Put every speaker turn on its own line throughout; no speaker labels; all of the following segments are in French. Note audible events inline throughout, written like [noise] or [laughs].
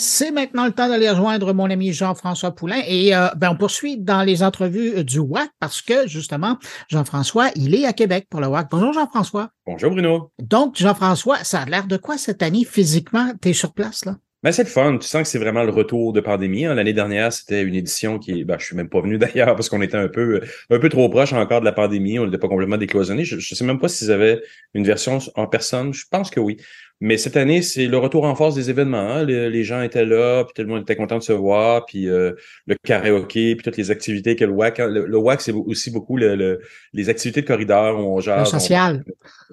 C'est maintenant le temps d'aller rejoindre mon ami Jean-François Poulain et euh, ben, on poursuit dans les entrevues du WAC parce que justement, Jean-François, il est à Québec pour le WAC. Bonjour Jean-François.
Bonjour Bruno.
Donc, Jean-François, ça a l'air de quoi cette année? Physiquement? Tu es sur place là?
Ben, c'est le fun. Tu sens que c'est vraiment le retour de pandémie. Hein. L'année dernière, c'était une édition qui, ben, je suis même pas venu [laughs] d'ailleurs parce qu'on était un peu, un peu trop proche encore de la pandémie. On n'était pas complètement décloisonné. Je, je sais même pas s'ils avaient une version en personne. Je pense que oui. Mais cette année, c'est le retour en force des événements. Hein. Les, gens étaient là, puis tout le monde était content de se voir, puis euh, le karaoké, puis toutes les activités que le WAC... Hein. Le, WAC, c'est aussi beaucoup le, les activités de corridor où on
genre... Le social.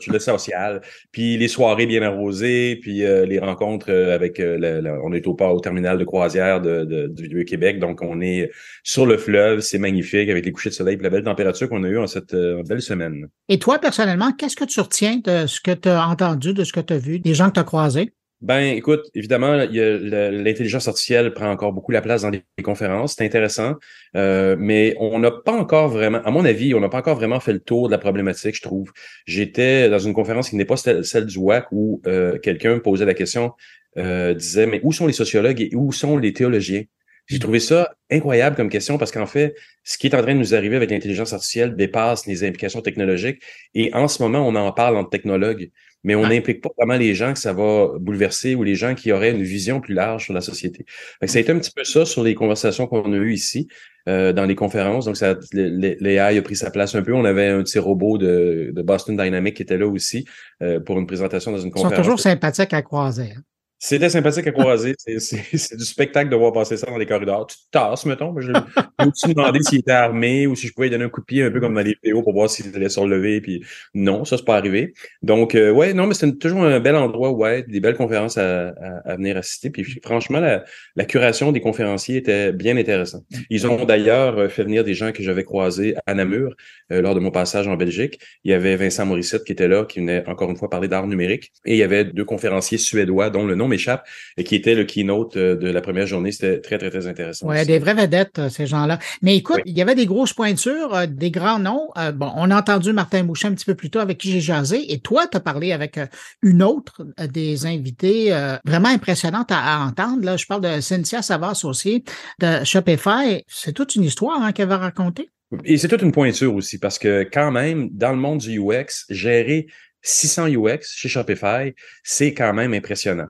le social. Puis les soirées bien arrosées, puis euh, les rencontres euh, avec... on est au port, au terminal de croisière de, du Vieux-Québec, donc on est sur le fleuve, c'est magnifique, avec les couchers de soleil et la belle température qu'on a eue en cette belle semaine.
Et toi, personnellement, qu'est-ce que tu retiens de ce que tu as entendu, de ce que tu as vu, gens que tu as croisés?
Ben, écoute, évidemment, l'intelligence artificielle prend encore beaucoup la place dans les, conférences. C'est intéressant, euh, mais on n'a pas encore vraiment, à mon avis, on n'a pas encore vraiment fait le tour de la problématique, je trouve. J'étais dans une conférence qui n'est pas celle, du WAC où euh, quelqu'un posait la question, euh, disait, mais où sont les sociologues et où sont les théologiens? J'ai trouvé ça incroyable comme question parce qu'en fait, ce qui est en train de nous arriver avec l'intelligence artificielle dépasse les implications technologiques et en ce moment, on en parle entre technologues mais on n'implique pas vraiment les gens que ça va bouleverser ou les gens qui auraient une vision plus large sur la société. ça a été un petit peu ça sur les conversations qu'on a eues ici euh, dans les conférences. Donc, ça, l'AI a pris sa place un peu. On avait un petit robot de, de Boston Dynamics qui était là aussi euh, pour une présentation dans une conférence.
Ils sont toujours sympathiques à croiser. Hein.
C'était sympathique à croiser. [laughs] C'est du spectacle de voir passer ça dans les corridors. Tu tasses, mettons. Je me suis demandé s'il était armé ou si je pouvais lui donner un coup de pied un peu comme dans les vidéos pour voir s'il allait se relever. Puis non, ça, c'est pas arrivé. Donc, euh, ouais, non, mais c'est toujours un bel endroit, ouais, des belles conférences à, à, venir assister. Puis franchement, la, la, curation des conférenciers était bien intéressante. Ils ont d'ailleurs euh, fait venir des gens que j'avais croisés à Namur euh, lors de mon passage en Belgique. Il y avait Vincent Morissette qui était là, qui venait encore une fois parler d'art numérique. Et il y avait deux conférenciers suédois dont le nom m'échappe, et qui était le keynote euh, de la première journée. C'était très, très, très intéressant.
Oui, des vraies vedettes, euh, ces gens-là. Mais écoute, il y avait des grosses pointures, euh, des grands noms. bon, on a entendu Martin Boucher un petit peu plus tôt avec qui j'ai jasé, et toi, tu as parlé avec une autre des invités vraiment impressionnantes à, entendre. Là, je parle de Cynthia Savas aussi, de Shopify. C'est toute une histoire hein, qu'elle va raconter.
Et c'est toute une pointure aussi, parce que quand même, dans le monde du UX, gérer 600 UX chez Shopify, c'est quand même impressionnant.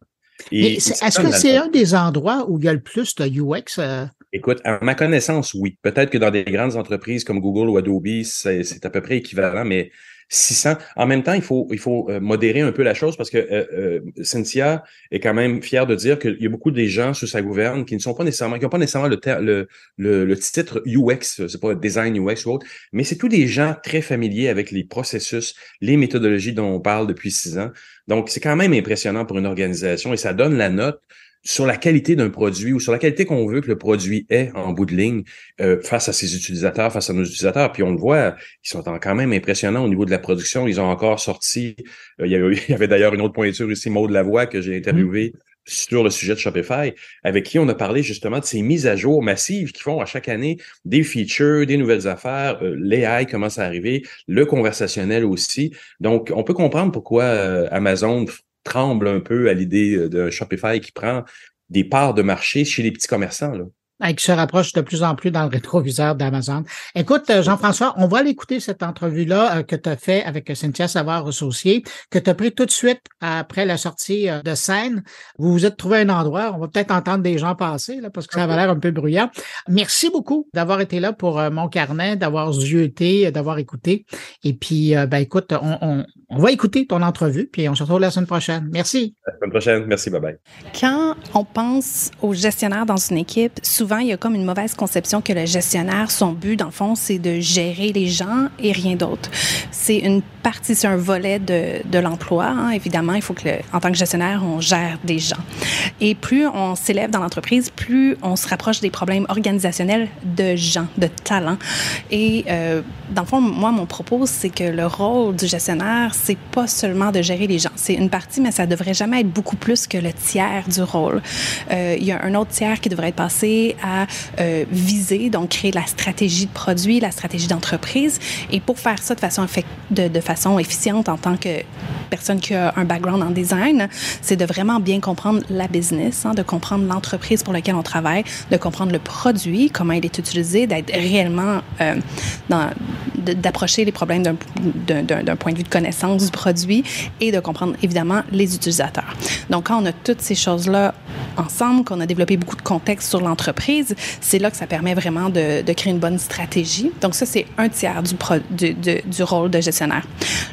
Est-ce que c'est un des endroits où il y a le plus de UX? Euh?
Écoute, à ma connaissance, oui. Peut-être que dans des grandes entreprises comme Google ou Adobe, c'est à peu près équivalent, mais 600. En même temps, il faut, il faut euh, modérer un peu la chose parce que euh, euh, Cynthia est quand même fière de dire qu'il y a beaucoup de gens sous sa gouverne qui ne sont pas nécessairement, qui n'ont pas nécessairement le, le, le, titre UX, c'est pas design UX ou autre, mais c'est tous des gens très familiers avec les processus, les méthodologies dont on parle depuis six ans. Donc, c'est quand même impressionnant pour une organisation et ça donne la note sur la qualité d'un produit ou sur la qualité qu'on veut que le produit ait en bout de ligne euh, face à ses utilisateurs, face à nos utilisateurs. Puis on le voit, ils sont quand même impressionnants au niveau de la production. Ils ont encore sorti, euh, il y avait, [laughs] avait d'ailleurs une autre pointure ici, Maud Lavoie, que j'ai interviewé mm-hmm. sur le sujet de Shopify, avec qui on a parlé justement de ces mises à jour massives qui font à chaque année des features, des nouvelles affaires, euh, l'AI commence à arriver, le conversationnel aussi. Donc, on peut comprendre pourquoi Amazon tremble un peu à l'idée euh, d'un Shopify qui prend des parts de marché chez les petits commerçants.
Qui se rapproche de plus en plus dans le rétroviseur d'Amazon. Écoute, euh, Jean-François, on va aller écouter cette entrevue-là euh, que tu as fait avec Cynthia Savard associée, que tu as pris tout de suite après la sortie euh, de scène. Vous vous êtes trouvé un endroit, on va peut-être entendre des gens passer, là, parce que ça avait l'air un peu bruyant. Merci beaucoup d'avoir été là pour mon carnet, d'avoir zioté, d'avoir écouté. Et puis, ben écoute, on, on, on, va écouter ton entrevue, puis on se retrouve la semaine prochaine. Merci.
La semaine prochaine. Merci, bye-bye.
Quand on pense aux gestionnaires dans une équipe, souvent, il y a comme une mauvaise conception que le gestionnaire, son but, dans le fond, c'est de gérer les gens et rien d'autre. C'est une partie, c'est un volet de, de l'emploi. Hein. Évidemment, il faut que, en tant que gestionnaire, on gère des gens. Et plus on s'élève dans l'entreprise, plus on se rapproche des problèmes organisationnels de gens, de talents. Et euh, dans le fond, moi, mon propos, c'est que le rôle du gestionnaire, c'est pas seulement de gérer les gens. C'est une partie, mais ça devrait jamais être beaucoup plus que le tiers du rôle. Euh, il y a un autre tiers qui devrait être passé à euh, viser, donc créer la stratégie de produit, la stratégie d'entreprise. Et pour faire ça de façon, de, façon efficiente en tant que personne qui a un background en design, c'est de vraiment bien comprendre la business, hein, de comprendre l'entreprise pour laquelle on travaille, de comprendre le produit, comment il est utilisé, d'être réellement euh, d'approcher les problèmes d'un point de vue de connaissance du produit et de comprendre évidemment les utilisateurs. Donc, quand on a toutes ces choses-là ensemble, qu'on a développé beaucoup de contexte sur l'entreprise, c'est là que ça permet vraiment de, créer une bonne stratégie. Donc, ça, c'est un tiers du, rôle de gestionnaire.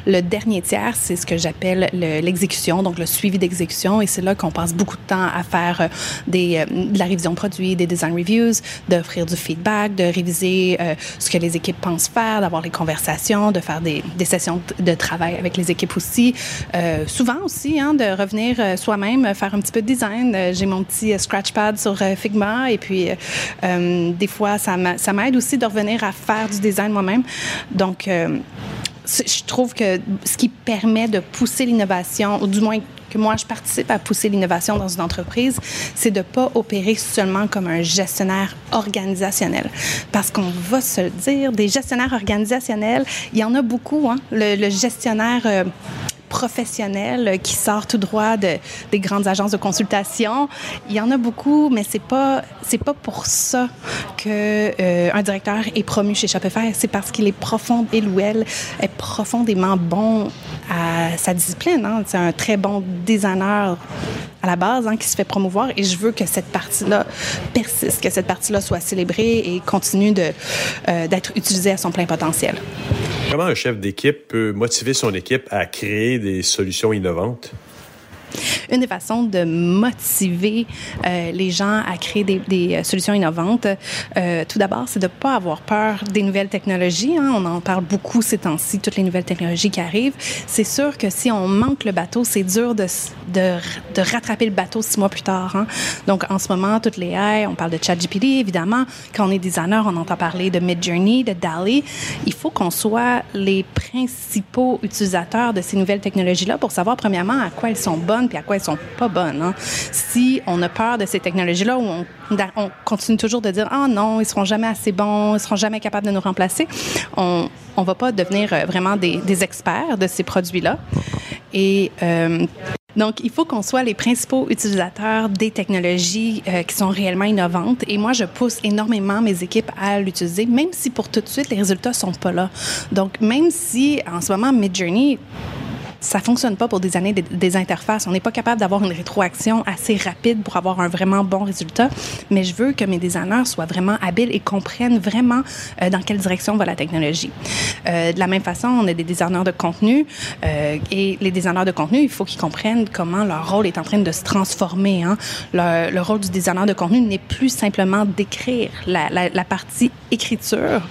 Le dernier tiers, c'est ce que j'appelle l'exécution, donc le suivi d'exécution, et c'est là qu'on passe beaucoup de temps à faire euh, euh, de la révision de produits, des design reviews, d'offrir du feedback, de réviser euh, ce que les équipes pensent faire, d'avoir les conversations, de faire des, sessions de travail avec les équipes aussi. Souvent aussi, hein, de revenir soi-même, faire un petit peu de design. J'ai mon petit scratchpad sur Figma, et puis des fois, ça m'aide aussi de revenir à faire du design moi-même. Donc, je trouve que ce qui permet de pousser l'innovation, ou du moins que moi je participe à pousser l'innovation dans une entreprise, c'est de ne pas opérer seulement comme un gestionnaire organisationnel. Parce qu'on va se le dire, des gestionnaires organisationnels, il y en a beaucoup. Hein? Le, gestionnaire... Euh, professionnel qui sort tout droit de, des grandes agences de consultation. Il y en a beaucoup, mais c'est pas pas pour ça que euh, un directeur est promu chez Shopify. C'est parce qu'il est profond, il ou elle est profondément bon à sa discipline. Hein. C'est un très bon designer à la base hein, qui se fait promouvoir et je veux que cette partie-là persiste, que cette partie-là soit célébrée et continue euh, d'être utilisée à son plein potentiel.
Comment un chef d'équipe peut motiver son équipe à créer des solutions innovantes?
Une des façons de motiver euh, les gens à créer des, euh, solutions innovantes, euh, tout d'abord, c'est de ne pas avoir peur des nouvelles technologies. Hein. On en parle beaucoup ces temps-ci, toutes les nouvelles technologies qui arrivent. C'est sûr que si on manque le bateau, c'est dur de, de, rattraper le bateau six mois plus tard. Hein. Donc, en ce moment, toutes les AI, on parle de ChatGPT, évidemment. Quand on est designer, on entend parler de Midjourney, de DALI. Il faut qu'on soit les principaux utilisateurs de ces nouvelles technologies-là pour savoir, premièrement, à quoi elles sont bonnes puis à quoi elles sont pas bonnes. Hein. Si on a peur de ces technologies-là, on, on, continue toujours de dire ah oh non, ils seront jamais assez bons, ils seront jamais capables de nous remplacer, on on va pas devenir euh, vraiment des, des experts de ces produits-là. Et euh, donc, il faut qu'on soit les principaux utilisateurs des technologies euh, qui sont réellement innovantes. Et moi, je pousse énormément mes équipes à l'utiliser, même si pour tout de suite, les résultats sont pas là. Donc, même si en ce moment, Midjourney ça fonctionne pas pour des années des, interfaces. On n'est pas capable d'avoir une rétroaction assez rapide pour avoir un vraiment bon résultat. Mais je veux que mes designers soient vraiment habiles et comprennent vraiment euh, dans quelle direction va la technologie. Euh, de la même façon, on a des designers de contenu euh, et les designers de contenu, il faut qu'ils comprennent comment leur rôle est en train de se transformer. Hein. Le, le, rôle du designer de contenu n'est plus simplement d'écrire. La, la partie écriture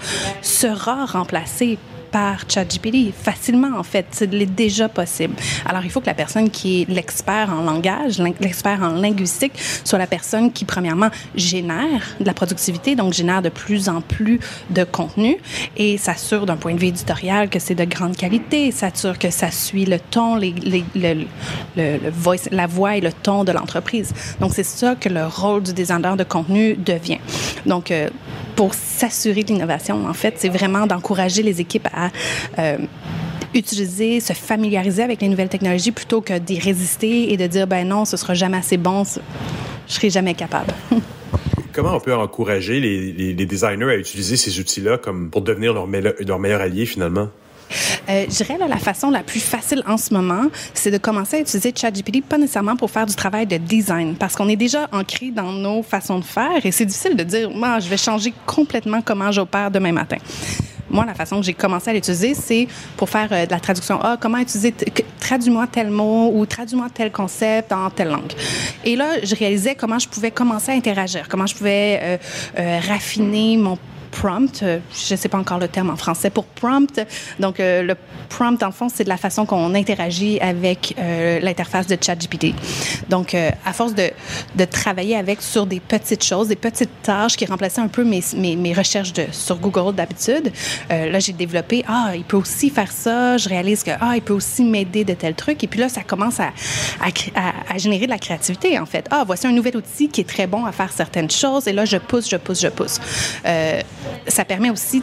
sera remplacée par ChatGPT facilement, en fait. C'est déjà possible. Alors, il faut que la personne qui est l'expert en langage, l'expert en linguistique, soit la personne qui, premièrement, génère de la productivité, donc génère de plus en plus de contenu et s'assure d'un point de vue éditorial que c'est de grande qualité, s'assure que ça suit le ton, la voix et le ton de l'entreprise. Donc, c'est ça que le rôle du designer de contenu devient. Donc, euh, pour s'assurer de l'innovation, en fait, c'est vraiment d'encourager les équipes à euh, utiliser, se familiariser avec les nouvelles technologies plutôt que d'y résister et de dire ben non, ce sera jamais assez bon, je serai jamais capable. [laughs]
Comment on peut encourager les, designers à utiliser ces outils-là comme pour devenir leur, leur meilleur allié finalement?
Euh, je dirais là, la façon la plus facile en ce moment, c'est de commencer à utiliser ChatGPT, pas nécessairement pour faire du travail de design, parce qu'on est déjà ancré dans nos façons de faire et c'est difficile de dire, moi, je vais changer complètement comment j'opère demain matin moi, la façon que j'ai commencé à l'utiliser, c'est pour faire euh, de la traduction. Ah, comment utiliser, traduis-moi tel mot ou traduis-moi tel concept en telle langue. Et là, je réalisais comment je pouvais commencer à interagir, comment je pouvais euh, raffiner mon prompt. Euh, je ne sais pas encore le terme en français pour prompt. Donc, euh, le prompt, en fond, c'est de la façon qu'on interagit avec euh, l'interface de ChatGPT. Donc, à force de, travailler avec sur des petites choses, des petites tâches qui remplaçaient un peu mes, recherches sur Google d'habitude, là, j'ai développé, ah, il peut aussi faire ça. Je réalise que, ah, il peut aussi m'aider de tels trucs. Et puis là, ça commence à, générer de la créativité, en fait. Ah, voici un nouvel outil qui est très bon à faire certaines choses. Et là, je pousse, je pousse, je pousse. Ça permet aussi,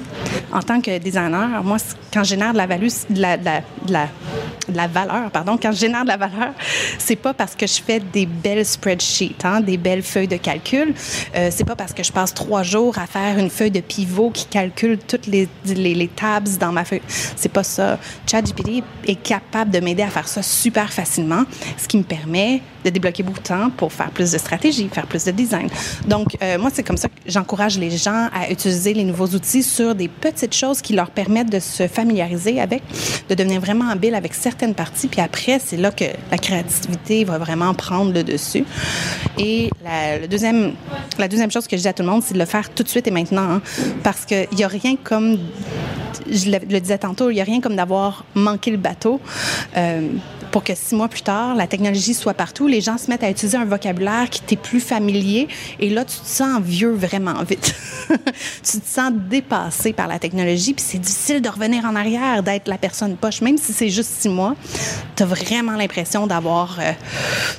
en tant que designer, moi, quand je génère de la, value, de la, valeur, pardon, quand je de la valeur, c'est pas parce que je fais des belles spreadsheets, hein, des belles feuilles de calcul. Euh, c'est pas parce que je passe trois jours à faire une feuille de pivot qui calcule toutes les, les, les tabs dans ma feuille. C'est pas ça. ChatGPT est capable de m'aider à faire ça super facilement, ce qui me permet de débloquer beaucoup de temps pour faire plus de stratégie, faire plus de design. Donc, euh, moi, c'est comme ça que j'encourage les gens à utiliser les nouveaux outils sur des petites choses qui leur permettent de se familiariser avec, de devenir vraiment habile avec certaines parties. Puis après, c'est là que la créativité va vraiment prendre le dessus. Et la, deuxième, la deuxième chose que je dis à tout le monde, c'est de le faire tout de suite et maintenant. Hein, parce qu'il n'y a rien comme, je le, disais tantôt, il n'y a rien comme d'avoir manqué le bateau. Euh, pour que six mois plus tard, la technologie soit partout, les gens se mettent à utiliser un vocabulaire qui t'est plus familier et là, tu te sens vieux vraiment vite. [laughs] tu te sens dépassé par la technologie puis c'est difficile de revenir en arrière, d'être la personne poche, même si c'est juste six mois, tu as vraiment l'impression d'avoir... Euh,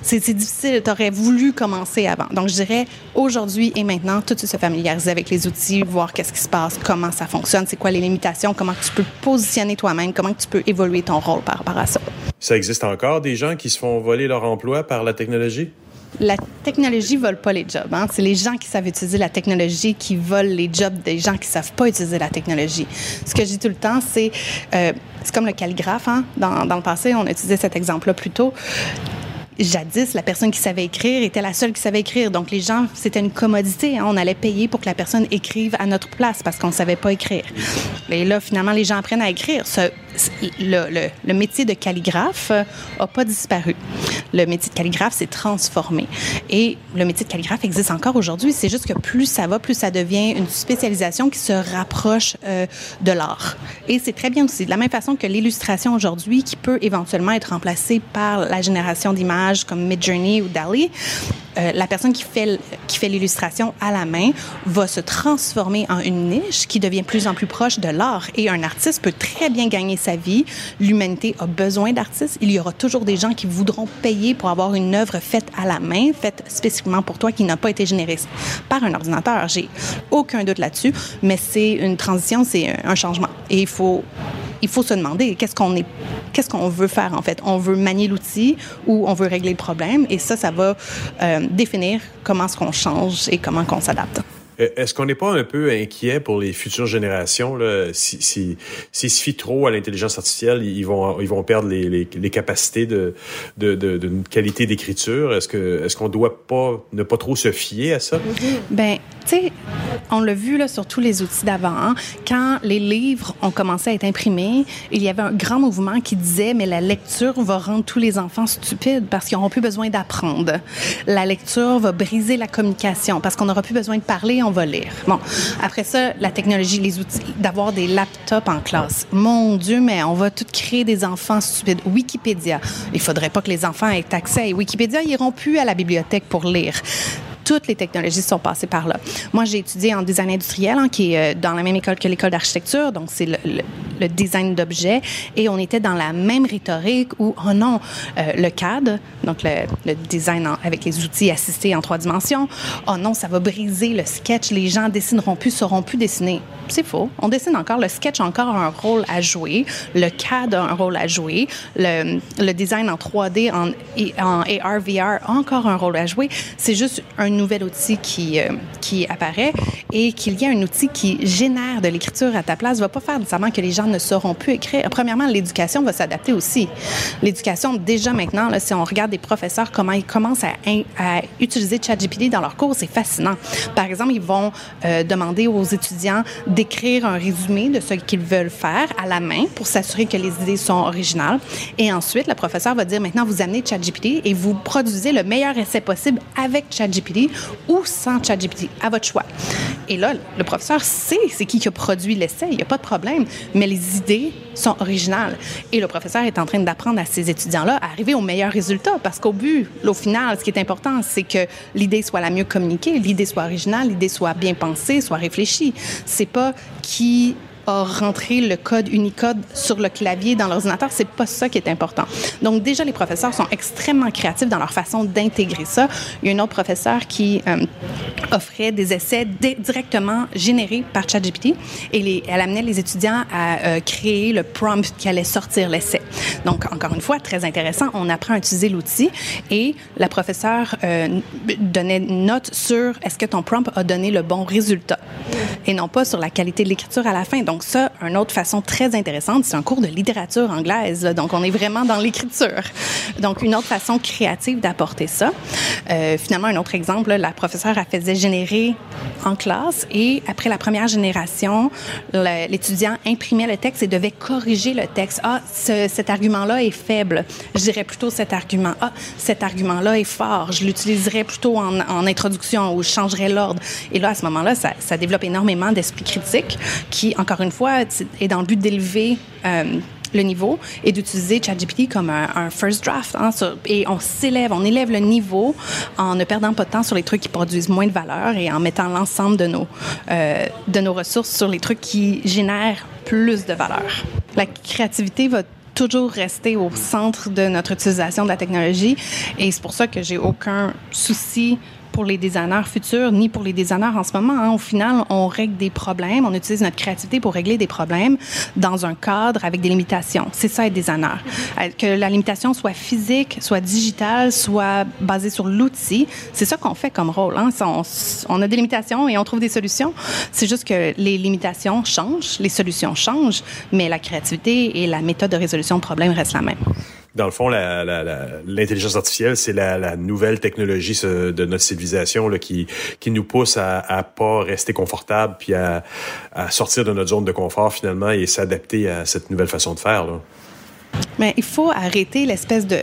c'est difficile, tu aurais voulu commencer avant. Donc, je dirais aujourd'hui et maintenant, tout de suite se familiariser avec les outils, voir qu'est-ce qui se passe, comment ça fonctionne, c'est quoi les limitations, comment tu peux positionner toi-même, comment tu peux évoluer ton rôle par rapport à ça.
Ça existe encore des gens qui se font voler leur emploi par la technologie?
La technologie vole pas les jobs. Hein? C'est les gens qui savent utiliser la technologie qui volent les jobs des gens qui savent pas utiliser la technologie. Ce que je dis tout le temps, c'est euh, c'est comme le calligraphe. Hein? Dans, le passé, on a utilisé cet exemple-là plus tôt jadis, la personne qui savait écrire était la seule qui savait écrire. Donc, les gens, c'était une commodité. Hein. On allait payer pour que la personne écrive à notre place parce qu'on ne savait pas écrire. Et là, finalement, les gens apprennent à écrire. Le, métier de calligraphe n'a pas disparu. Le métier de calligraphe s'est transformé. Et le métier de calligraphe existe encore aujourd'hui. C'est juste que plus ça va, plus ça devient une spécialisation qui se rapproche euh, de l'art. Et c'est très bien aussi. De la même façon que l'illustration aujourd'hui, qui peut éventuellement être remplacée par la génération d'images comme Midjourney ou Dali, euh, la personne qui fait, qui fait l'illustration à la main va se transformer en une niche qui devient plus en plus proche de l'art. Et un artiste peut très bien gagner sa vie. L'humanité a besoin d'artistes. Il y aura toujours des gens qui voudront payer pour avoir une œuvre faite à la main, faite spécifiquement pour toi, qui n'a pas été générée par un ordinateur. J'ai aucun doute là-dessus, mais c'est une transition, c'est un changement. Et il faut il faut se demander qu'est-ce qu'on est, qu'est-ce qu'on veut faire en fait? On veut manier l'outil ou on veut régler le problème, et ça, ça va euh, définir comment est-ce qu'on change et comment qu'on s'adapte.
Euh, est-ce qu'on n'est pas un peu inquiet pour les futures générations là, si, si, s'ils se fient trop à l'intelligence artificielle, ils vont ils vont perdre les, les, les capacités de, de, de, de qualité d'écriture. Est-ce que est-ce qu'on doit pas ne pas trop se fier à ça?
Ben, on l'a vu sur tous les outils d'avant. Hein. Quand les livres ont commencé à être imprimés, il y avait un grand mouvement qui disait mais la lecture va rendre tous les enfants stupides parce qu'ils n'auront plus besoin d'apprendre. La lecture va briser la communication parce qu'on n'aura plus besoin de parler, on va lire. Bon, après ça, la technologie, les outils, d'avoir des laptops en classe. Mon Dieu, mais on va tout créer des enfants stupides. Wikipédia. Il faudrait pas que les enfants aient accès à Wikipédia. Ils iront plus à la bibliothèque pour lire toutes les technologies sont passées par là. Moi, j'ai étudié en design industriel, hein, qui est euh, dans la même école que l'école d'architecture, donc c'est le, design d'objets, et on était dans la même rhétorique où, oh non, euh, le CAD, donc le, design avec les outils assistés en trois dimensions, oh non, ça va briser le sketch, les gens dessineront plus, sauront plus dessiner. C'est faux. On dessine encore. Le sketch a encore un rôle à jouer. Le CAD a un rôle à jouer. Le, le design en 3D, en, en AR, VR a encore un rôle à jouer. C'est juste un nouvel outil qui, euh, qui apparaît et qu'il y ait un outil qui génère de l'écriture à ta place ne va pas faire nécessairement que les gens ne sauront plus écrire. Premièrement, l'éducation va s'adapter aussi. L'éducation, déjà maintenant, si on regarde des professeurs, comment ils commencent à, à utiliser ChatGPT dans leurs cours, c'est fascinant. Par exemple, ils vont euh, demander aux étudiants d'écrire un résumé de ce qu'ils veulent faire à la main pour s'assurer que les idées sont originales. Et ensuite, le professeur va dire, maintenant, vous amenez ChatGPT et vous produisez le meilleur essai possible avec ChatGPT ou sans ChatGPT, à votre choix. Et là, le professeur sait c'est qui qui a produit l'essai, il n'y a pas de problème, mais les idées sont originales. Et le professeur est en train d'apprendre à ses étudiants-là à arriver au meilleur résultat, parce qu'au but, au final, ce qui est important, c'est que l'idée soit la mieux communiquée, l'idée soit originale, l'idée soit bien pensée, soit réfléchie. C'est pas qui à rentrer le code Unicode sur le clavier dans l'ordinateur. C'est pas ça qui est important. Donc déjà, les professeurs sont extrêmement créatifs dans leur façon d'intégrer ça. Il y a une autre professeure qui euh, offrait des essais directement générés par ChatGPT et elle amenait les étudiants à euh, créer le prompt qui allait sortir l'essai. Donc encore une fois, très intéressant. On apprend à utiliser l'outil et la professeure euh, donnait une note sur est-ce que ton prompt a donné le bon résultat et non pas sur la qualité de l'écriture à la fin. Ça, une autre façon très intéressante, c'est un cours de littérature anglaise. Donc on est vraiment dans l'écriture. Donc une autre façon créative d'apporter ça. Euh, finalement, un autre exemple, la professeure a faisait générer en classe et après la première génération, l'étudiant imprimait le texte et devait corriger le texte. Ah, cet argument-là est faible. Je dirais plutôt cet argument. Ah, cet argument-là est fort. Je l'utiliserais plutôt en, en, introduction ou je changerais l'ordre. Et là, à ce moment-là, ça, ça développe énormément d'esprit critique qui, encore une fois, est dans le but d'élever euh, le niveau et d'utiliser ChatGPT comme un, first draft. Hein, et on s'élève, on élève le niveau en ne perdant pas de temps sur les trucs qui produisent moins de valeur et en mettant l'ensemble de euh, de nos ressources sur les trucs qui génèrent plus de valeur. La créativité va toujours rester au centre de notre utilisation de la technologie et c'est pour ça que j'ai aucun souci pour les designers futurs ni pour les designers en ce moment. Hein. Au final, on règle des problèmes, on utilise notre créativité pour régler des problèmes dans un cadre avec des limitations. C'est ça être designer. Euh, que la limitation soit physique, soit digitale, soit basée sur l'outil, c'est ça qu'on fait comme rôle. Hein. On, on, a des limitations et on trouve des solutions. C'est juste que les limitations changent, les solutions changent, mais la créativité et la méthode de résolution de problèmes restent la même
dans le fond, l'intelligence artificielle, c'est la, nouvelle technologie de notre civilisation qui, qui nous pousse à, à pas rester confortable puis à, sortir de notre zone de confort finalement et s'adapter à cette nouvelle façon de faire.
Mais il faut arrêter l'espèce de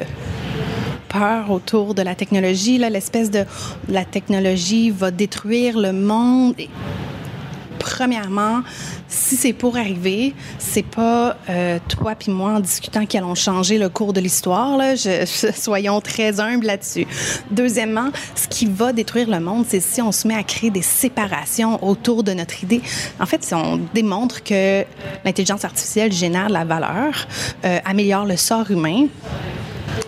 peur autour de la technologie, l'espèce de la technologie va détruire le monde premièrement, si c'est pour arriver, c'est pas euh, toi puis moi en discutant qui allons changer le cours de l'histoire. Soyons très humbles là-dessus. Deuxièmement, ce qui va détruire le monde, c'est si on se met à créer des séparations autour de notre idée. En fait, si on démontre que l'intelligence artificielle génère de la valeur, euh, améliore le sort humain,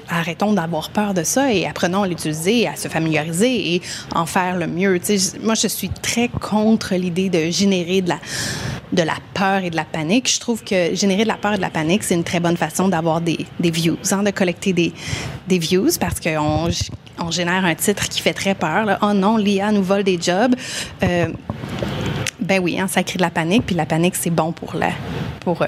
arrêtons d'avoir peur de ça et apprenons à l'utiliser, à se familiariser et en faire le mieux. moi, je suis très contre l'idée de générer de la peur et de la panique. Je trouve que générer de la peur et de la panique, c'est une très bonne façon d'avoir des, views, hein, de collecter des, views parce qu'on on génère un titre qui fait très peur. Oh non, l'IA nous vole des jobs. Euh, ben oui, hein, ça crée de la panique, puis la panique, c'est bon pour la, pour, euh,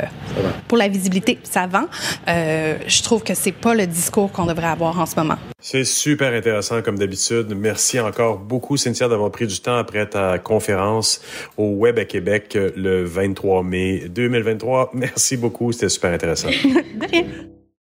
pour la visibilité. Ça vend. Euh, je trouve que c'est pas le discours qu'on devrait avoir en ce moment.
C'est super intéressant comme d'habitude. Merci encore beaucoup, Cynthia, d'avoir pris du temps après ta conférence au Web à Québec le 23 mai 2023. Merci beaucoup, c'était super intéressant. [laughs]
De rien.